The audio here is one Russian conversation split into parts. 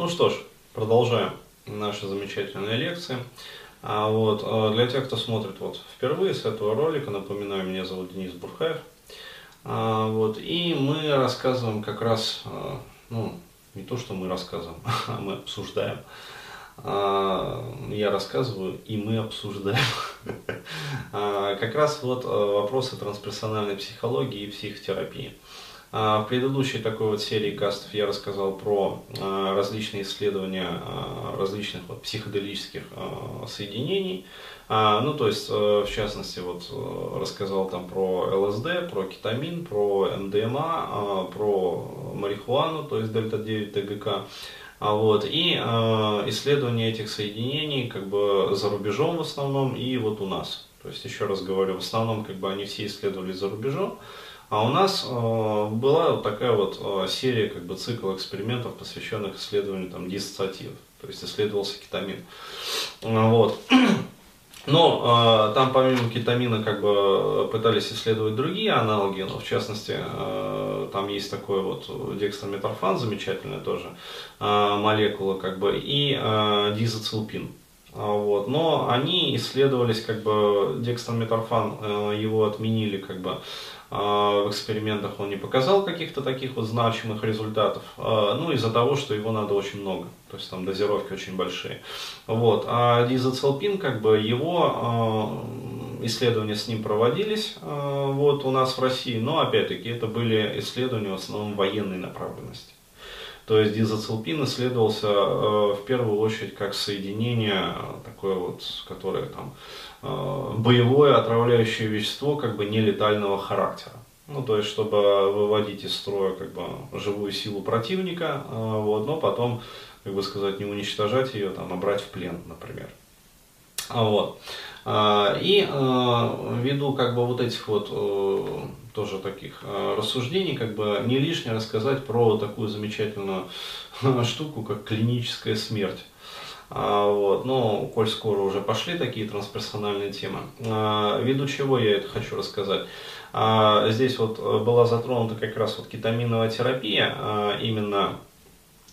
Ну что ж, продолжаем наши замечательные лекции. А вот а, для тех, кто смотрит вот впервые с этого ролика, напоминаю, меня зовут Денис Бурхаев. А, вот, и мы рассказываем как раз, а, ну, не то, что мы рассказываем, а мы обсуждаем. Я рассказываю, и мы обсуждаем. Как раз вот вопросы трансперсональной психологии и психотерапии. А, в предыдущей такой вот серии кастов я рассказал про а, различные исследования а, различных вот психоделических соединений. Ну, то есть, э, в частности, вот э, рассказал там про ЛСД, про кетамин, про МДМА, про марихуану, то есть дельта-9 ТГК. Вот, и э, исследования этих соединений как бы за рубежом в основном и вот у нас. То есть, еще раз говорю, в основном как бы они все исследовали за рубежом. А у нас э, была вот такая вот э, серия, как бы цикл экспериментов, посвященных исследованию там, диссоциативов. То есть исследовался кетамин. Э, вот. Но э, там помимо кетамина как бы пытались исследовать другие аналоги, но в частности э, там есть такой вот декстрометорфан замечательная тоже э, молекула как бы и э, дизацилпин. Вот. Но они исследовались, как бы, декстрометорфан, э, его отменили, как бы, а, в экспериментах он не показал каких-то таких вот значимых результатов, а, ну, из-за того, что его надо очень много, то есть там дозировки очень большие. Вот. А дизоцелпин, как бы, его а, исследования с ним проводились вот, у нас в России, но, опять-таки, это были исследования в основном военной направленности. То есть дизоцилпин исследовался э, в первую очередь как соединение такое вот, которое там э, боевое отравляющее вещество как бы нелетального характера. Ну, то есть, чтобы выводить из строя как бы живую силу противника, э, вот, но потом, как бы сказать, не уничтожать ее, там, а брать в плен, например. Вот. И ввиду как бы вот этих вот тоже таких э, рассуждений, как бы не лишнее рассказать про такую замечательную штуку, как клиническая смерть. А, вот, но, коль скоро уже пошли такие трансперсональные темы, а, ввиду чего я это хочу рассказать. А, здесь вот была затронута как раз вот кетаминовая терапия, именно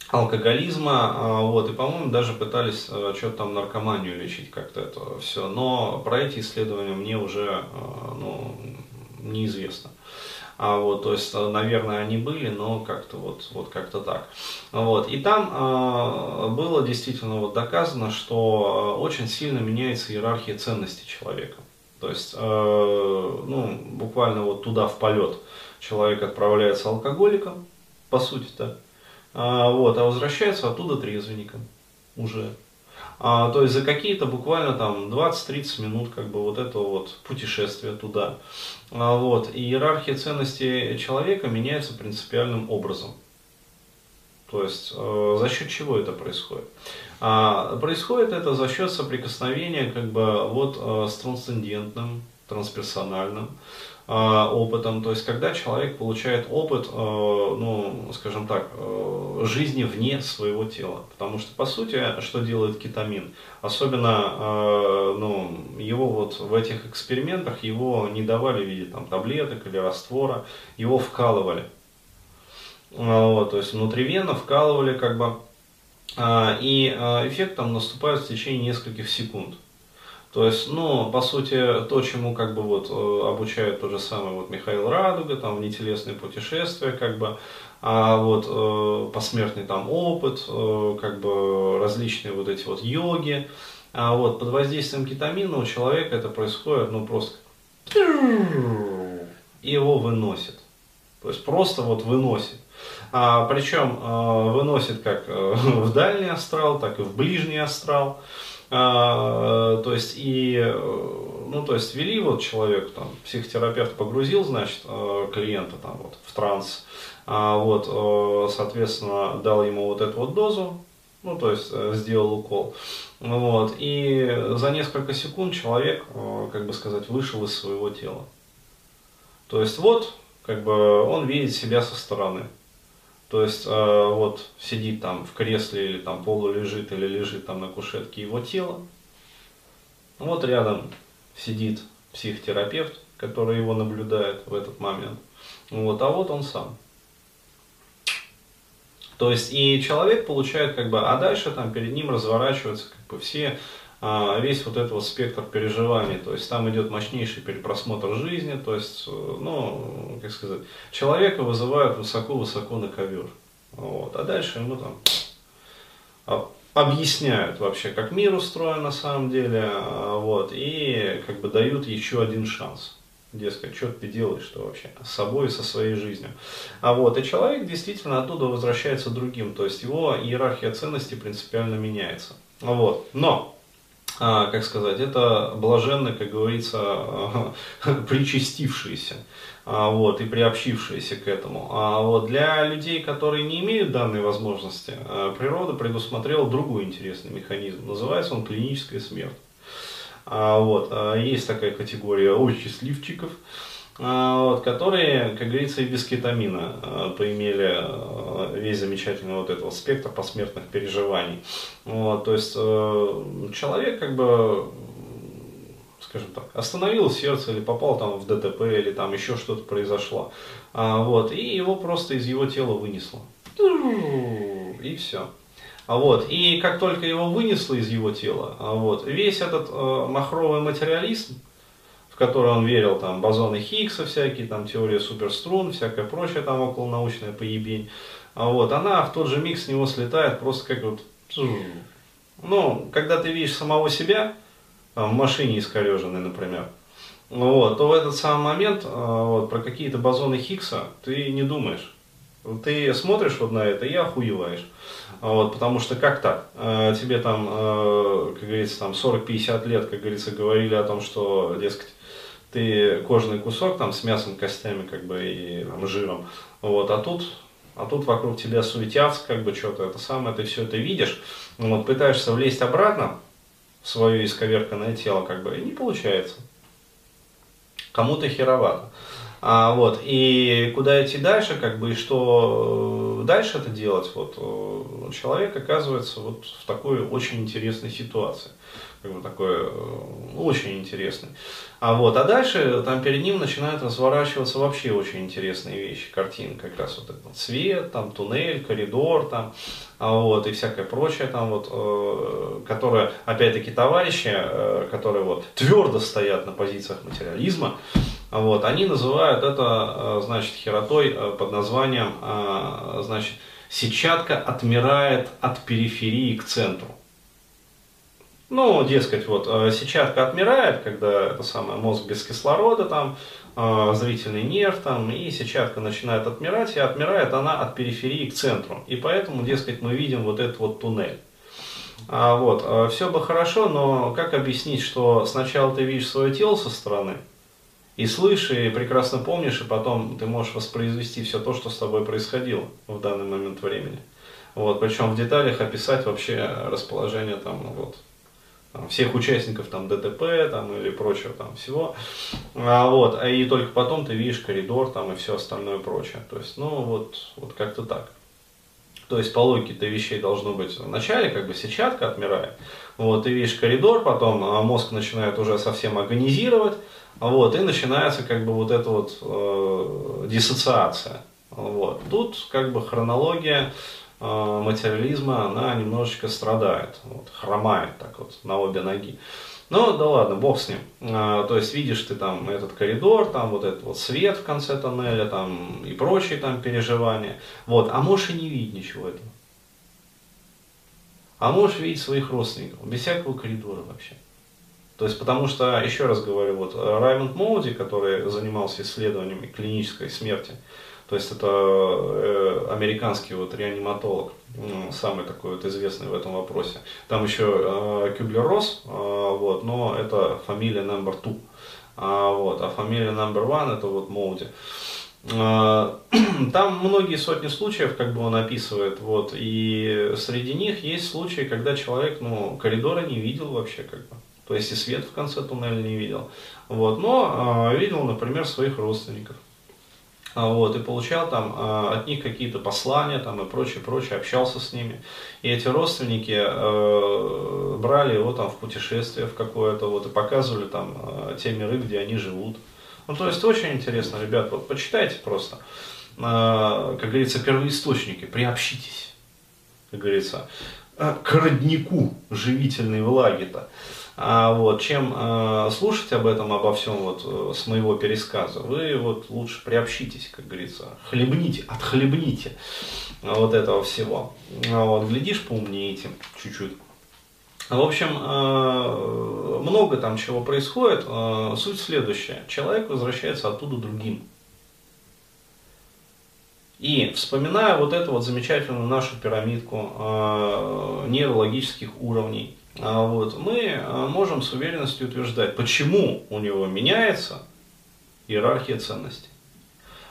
алкоголизма, а, вот, и, по-моему, даже пытались что-то там наркоманию лечить как-то это все, но про эти исследования мне уже, ну, неизвестно. А вот, то есть, э, наверное, они были, но как-то вот, вот как-то так. Вот. И там э, было действительно вот доказано, что э, очень сильно меняется иерархия ценностей человека. То есть, э, ну, буквально вот туда в полет человек отправляется алкоголиком, по сути-то, а, вот, а возвращается оттуда трезвенником уже. А, то есть за какие-то буквально там 20-30 минут как бы вот это вот путешествие туда. А, вот. И иерархия ценностей человека меняется принципиальным образом. То есть э, за счет чего это происходит? А, происходит это за счет соприкосновения как бы вот э, с трансцендентным, трансперсональным, опытом, то есть когда человек получает опыт, а, ну, скажем так, а, жизни вне своего тела. Потому что, по сути, что делает кетамин? Особенно, ну, его вот в этих экспериментах, его не давали в виде там, таблеток или раствора, его вкалывали. Вот, то есть внутривенно вкалывали как бы, и эффект там наступает в течение нескольких секунд. То есть, ну, по сути, то, чему как бы вот э, обучают тот же самый вот Михаил Радуга, там, внетелесные путешествия, как бы, а вот э, посмертный там опыт, э, как бы различные вот эти вот йоги, а вот под воздействием кетамина у человека это происходит, ну, просто его выносит. То есть просто вот выносит. А, причем э, выносит как э, в дальний астрал, так и в ближний астрал. А, то есть и, э, ну то есть вели вот человек, там, психотерапевт погрузил, значит, э, клиента там вот в транс, а, вот, э, соответственно, дал ему вот эту вот дозу, ну то есть сделал укол, вот, и за несколько секунд человек, как бы сказать, вышел из своего тела. То есть вот, как бы он видит себя со стороны. То есть э, вот сидит там в кресле или там полу лежит или лежит там на кушетке его тело. Вот рядом сидит психотерапевт, который его наблюдает в этот момент. Вот, а вот он сам. То есть и человек получает как бы, а дальше там перед ним разворачиваются как бы все весь вот этот вот спектр переживаний, то есть там идет мощнейший перепросмотр жизни, то есть, э, ну, как сказать, человека вызывают высоко-высоко на ковер, вот, а дальше ему там объясняют вообще, как мир устроен на самом деле, а, вот, и как бы дают еще один шанс. Дескать, что ты делаешь-то вообще с собой и со своей жизнью. А вот, и человек действительно оттуда возвращается другим, то есть его иерархия ценностей принципиально меняется. Вот. Но а, как сказать, это блаженны, как говорится, причастившиеся а, вот, и приобщившиеся к этому. А вот для людей, которые не имеют данной возможности, а, природа предусмотрела другой интересный механизм. Называется он клиническая смерть. А, вот, есть такая категория очень счастливчиков, вот, которые, как говорится, и без кетамина поимели весь замечательный вот этот спектр посмертных переживаний. Вот, то есть э, человек как бы скажем так, остановил сердце или попал там в ДТП или там еще что-то произошло. А, вот, и его просто из его тела вынесло. И все. А вот, и как только его вынесло из его тела, а вот, весь этот э, махровый материализм, в который он верил, там, бозоны Хиггса всякие, там, теория суперструн, всякое прочее, там, околонаучная поебень, а вот, она в тот же миг с него слетает просто как вот, ну, когда ты видишь самого себя, в машине искореженной, например, вот, то в этот самый момент а, вот, про какие-то бозоны Хиггса ты не думаешь. Ты смотришь вот на это и охуеваешь. Вот, потому что как так? А, тебе там, а, как говорится, там 40-50 лет, как говорится, говорили о том, что, дескать, ты кожаный кусок там с мясом, костями, как бы и там, жиром. Вот, а тут а тут вокруг тебя суетятся, как бы что-то это самое, ты все это видишь, вот, пытаешься влезть обратно, свое исковерканное тело, как бы, и не получается. Кому-то херовато. А, вот, и куда идти дальше, как бы, и что дальше это делать, вот, э, человек оказывается вот в такой очень интересной ситуации как бы такой э, очень интересный. А вот, а дальше там перед ним начинают разворачиваться вообще очень интересные вещи, картины, как раз вот этот свет, там туннель, коридор, там, а вот, и всякое прочее там вот, э, которое, опять-таки, товарищи, э, которые вот твердо стоят на позициях материализма, вот, они называют это, э, значит, херотой э, под названием, значит, сетчатка отмирает от периферии к центру. Ну, дескать, вот э, сетчатка отмирает, когда это самое мозг без кислорода, там, э, зрительный нерв, там, и сетчатка начинает отмирать, и отмирает она от периферии к центру. И поэтому, дескать, мы видим вот этот вот туннель. А, вот, э, все бы хорошо, но как объяснить, что сначала ты видишь свое тело со стороны, и слышишь, и прекрасно помнишь, и потом ты можешь воспроизвести все то, что с тобой происходило в данный момент времени. Вот, причем в деталях описать вообще расположение там, вот, всех участников там ДТП там, или прочего там всего. А, вот, а и только потом ты видишь коридор там и все остальное прочее. То есть, ну вот, вот как-то так. То есть по логике-то вещей должно быть вначале как бы сетчатка отмирает, вот, ты видишь коридор, потом а мозг начинает уже совсем агонизировать, вот, и начинается как бы вот эта вот э, диссоциация. Вот. Тут как бы хронология материализма, она немножечко страдает, вот, хромает так вот на обе ноги. Ну, да ладно, бог с ним. А, то есть видишь ты там этот коридор, там вот этот вот свет в конце тоннеля, там и прочие там переживания. Вот, а можешь и не видеть ничего этого. А можешь видеть своих родственников, без всякого коридора вообще. То есть, потому что, еще раз говорю, вот Раймонд Моуди, который занимался исследованиями клинической смерти, то есть это э, американский вот реаниматолог, самый такой вот известный в этом вопросе. Там еще э, Кюблер-Росс, э, вот, но это фамилия number two. А, вот, а фамилия number one это вот Моуди. Там многие сотни случаев, как бы он описывает, вот, и среди них есть случаи, когда человек, ну, коридора не видел вообще, как бы, то есть и свет в конце туннеля не видел, вот, но э, видел, например, своих родственников, вот, и получал там а, от них какие-то послания там, и прочее, прочее, общался с ними. И эти родственники э, брали его там в путешествие в какое-то, вот, и показывали там э, те миры, где они живут. Ну, то есть очень интересно, ребят, вот почитайте просто, э, как говорится, первоисточники, приобщитесь. как говорится, э, к роднику живительной влаги-то. А вот, чем э, слушать об этом, обо всем вот э, с моего пересказа, вы вот лучше приобщитесь, как говорится, хлебните, отхлебните вот этого всего. А вот, глядишь, поумнеете чуть-чуть. В общем, много там чего происходит. Суть следующая. Человек возвращается оттуда другим. И вспоминая вот эту вот замечательную нашу пирамидку нейрологических уровней, а вот, мы э, можем с уверенностью утверждать, почему у него меняется иерархия ценностей.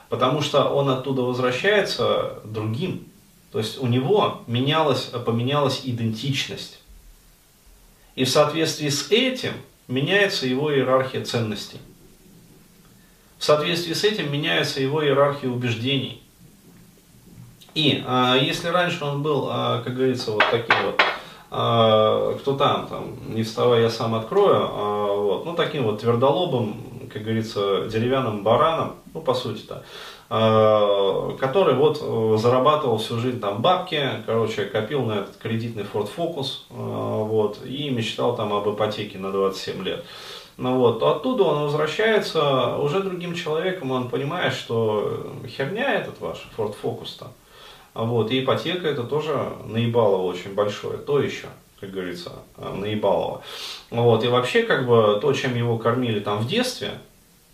Потому что он оттуда возвращается другим. То есть у него менялась, поменялась идентичность. И в соответствии с этим меняется его иерархия ценностей. В соответствии с этим меняется его иерархия убеждений. И а, если раньше он был, а, как говорится, вот таким вот а, кто там, там, не вставай, я сам открою, а, вот, ну, таким вот твердолобым, как говорится, деревянным бараном, ну, по сути-то, а, который вот э, зарабатывал всю жизнь там бабки, короче, копил на этот кредитный Ford Focus, вот, и мечтал там об ипотеке на 27 лет. Ну вот, то оттуда он возвращается уже другим человеком, он понимает, что херня этот ваш Ford Focus-то. Вот, и ипотека это тоже наебалово очень большое, то еще, как говорится, наебалово. Вот, и вообще, как бы, то, чем его кормили там в детстве,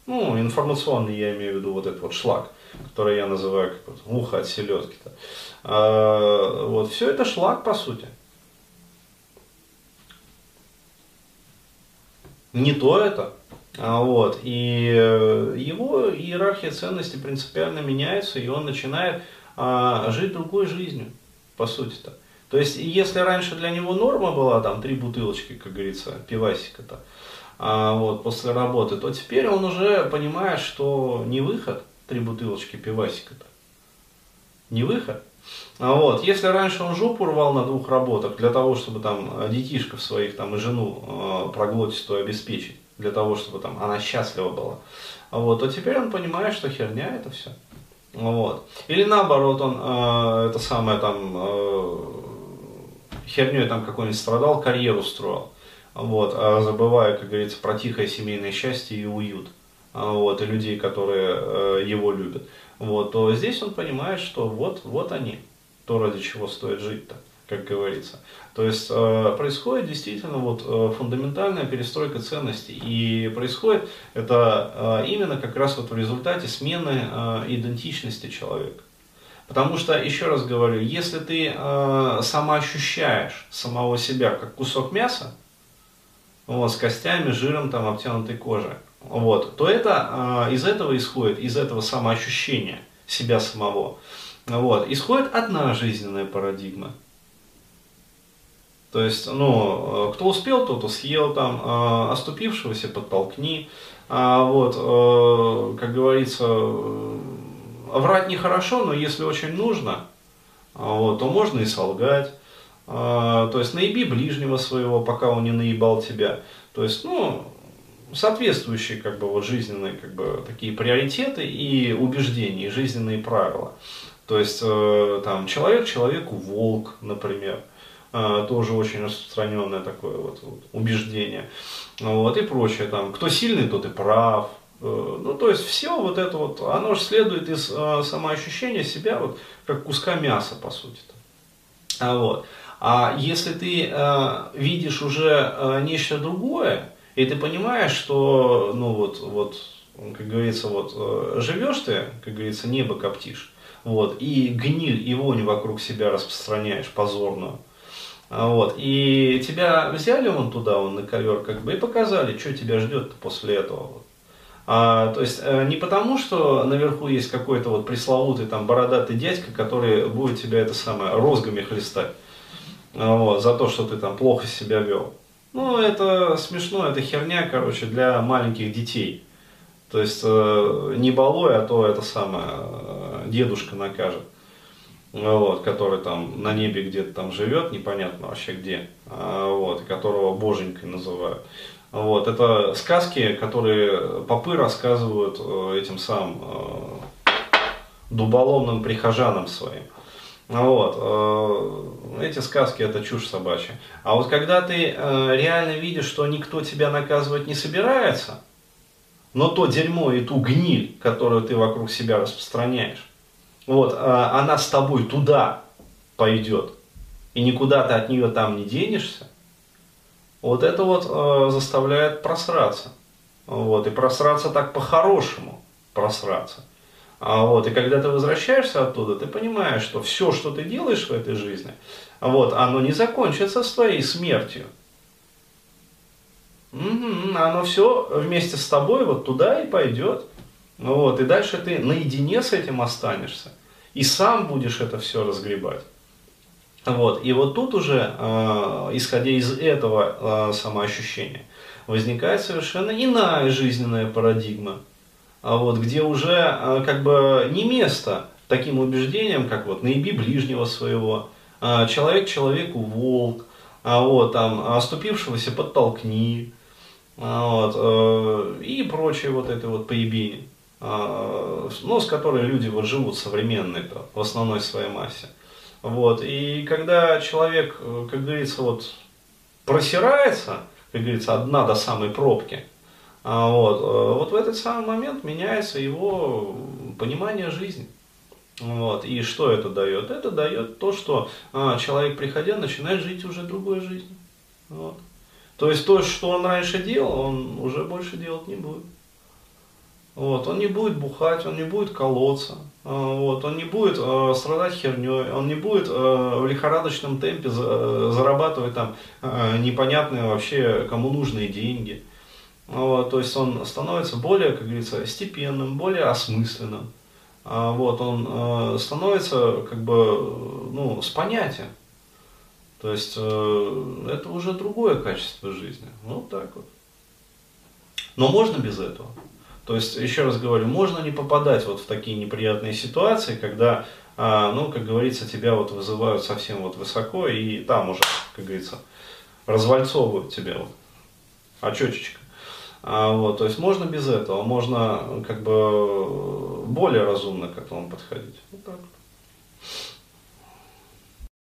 ну, информационный, я имею в виду вот этот вот шлак, который я называю как вот муха от селедки-то. А, вот, все это шлак, по сути. Не то это. А, вот, и э, его иерархия ценностей принципиально меняется, и он начинает а, жить другой жизнью, по сути-то. То есть, если раньше для него норма была, там, три бутылочки, как говорится, пивасика-то, а, вот, после работы, то теперь он уже понимает, что не выход, три бутылочки пивасика-то, не выход. А вот, если раньше он жопу рвал на двух работах для того, чтобы там детишков своих там и жену э, проглотистую обеспечить, для того, чтобы там она счастлива была, вот, то теперь он понимает, что херня это все. Вот. Или наоборот, он э, это самое там э, херней там какой-нибудь страдал, карьеру строил. Вот, а забывая, как говорится, про тихое семейное счастье и уют. А, вот, и людей, которые э, его любят. Вот, то здесь он понимает, что вот, вот они, то, ради чего стоит жить-то как говорится. То есть э, происходит действительно вот э, фундаментальная перестройка ценностей. И происходит это э, именно как раз вот в результате смены идентичности человека. Потому что, еще раз говорю, если ты э, самоощущаешь самого себя как кусок мяса, вот, с костями, жиром, там, обтянутой кожей, вот, то это э, из этого исходит, из этого самоощущения себя самого, вот, исходит одна жизненная парадигма. То есть, ну, э, кто успел, тот съел там, э, оступившегося подтолкни. А вот, э, как говорится, врать нехорошо, но если очень нужно, вот, то можно и солгать. То есть наеби ближнего своего, пока он не наебал тебя. То есть, ну, соответствующие как бы вот жизненные как бы такие приоритеты и убеждения, и жизненные правила. То есть там человек человеку волк, например. А, тоже очень распространенное такое вот, вот убеждение, вот, и прочее, там, кто сильный, тот и прав, э, ну, то есть все вот это вот, оно же следует из э, самоощущения себя вот как куска мяса, по сути-то. А, вот. а если ты э, видишь уже э, нечто другое, и ты понимаешь, что, ну, вот, вот, как говорится, вот, э, живешь ты, как говорится, небо коптишь, вот, и гниль и вонь вокруг себя распространяешь позорную, вот. И тебя взяли вон туда, вон на ковер, как бы, и показали, что тебя ждет после этого. А, то есть э, не потому, что наверху есть какой-то вот пресловутый там бородатый дядька, который будет тебя это самое розгами хлестать а, вот, за то, что ты там плохо себя вел. Ну, это смешно, это херня, короче, для маленьких детей. То есть э, не балуй, а то это самое, э, дедушка накажет вот, который там на небе где-то там живет, непонятно вообще где, а, вот, которого боженькой называют. Вот, это сказки, которые попы рассказывают э, этим самым э, дуболомным прихожанам своим. Вот. Э, эти сказки это чушь собачья. А вот когда ты реально видишь, что никто тебя наказывать не собирается, но то дерьмо и ту гниль, которую ты вокруг себя распространяешь, вот, она с тобой туда пойдет, и никуда ты от нее там не денешься, вот это вот э, заставляет просраться. Вот, и просраться так по-хорошему, просраться. А вот, и когда ты возвращаешься оттуда, ты понимаешь, что все, что ты делаешь в этой жизни, вот, оно не закончится с твоей смертью. Угу, оно все вместе с тобой вот туда и пойдет. Вот, и дальше ты наедине с этим останешься. И сам будешь это все разгребать. Вот. И вот тут уже, э, исходя из этого э, самоощущения, возникает совершенно иная жизненная парадигма, а вот, где уже э, как бы не место таким убеждениям, как вот наиби ближнего своего, э, человек человеку волк, а вот там оступившегося подтолкни, вот, э, и прочее вот это вот поебение, э, ну, с которой люди вот живут современные-то в основной своей массе. Вот. И когда человек, э, как говорится, вот просирается, как говорится, от дна до самой пробки, а вот, э, вот в этот самый момент меняется его понимание жизни. Вот. И что это дает? Это дает то, что а, человек, приходя, начинает жить уже другой жизнью. Вот. То есть то, что он раньше делал, он уже больше делать не будет. Вот, он не будет бухать, он не будет колоться, а, вот, он не будет э, страдать херней, он не будет э, в лихорадочном темпе за, зарабатывать там э, непонятные вообще кому нужные деньги. Вот, то есть он становится более, как говорится, степенным, более осмысленным. Вот, он э, становится как бы ну, с понятием. То есть э, это уже другое качество жизни. Вот так вот. Но можно без этого. То есть, еще раз говорю, можно не попадать вот в такие неприятные ситуации, когда, а, ну, как говорится, тебя вот вызывают совсем вот высоко, и там уже, как говорится, развальцовывают тебя вот, очечечка. А, вот, то есть можно без этого, можно как бы более разумно к этому подходить. Вот так вот.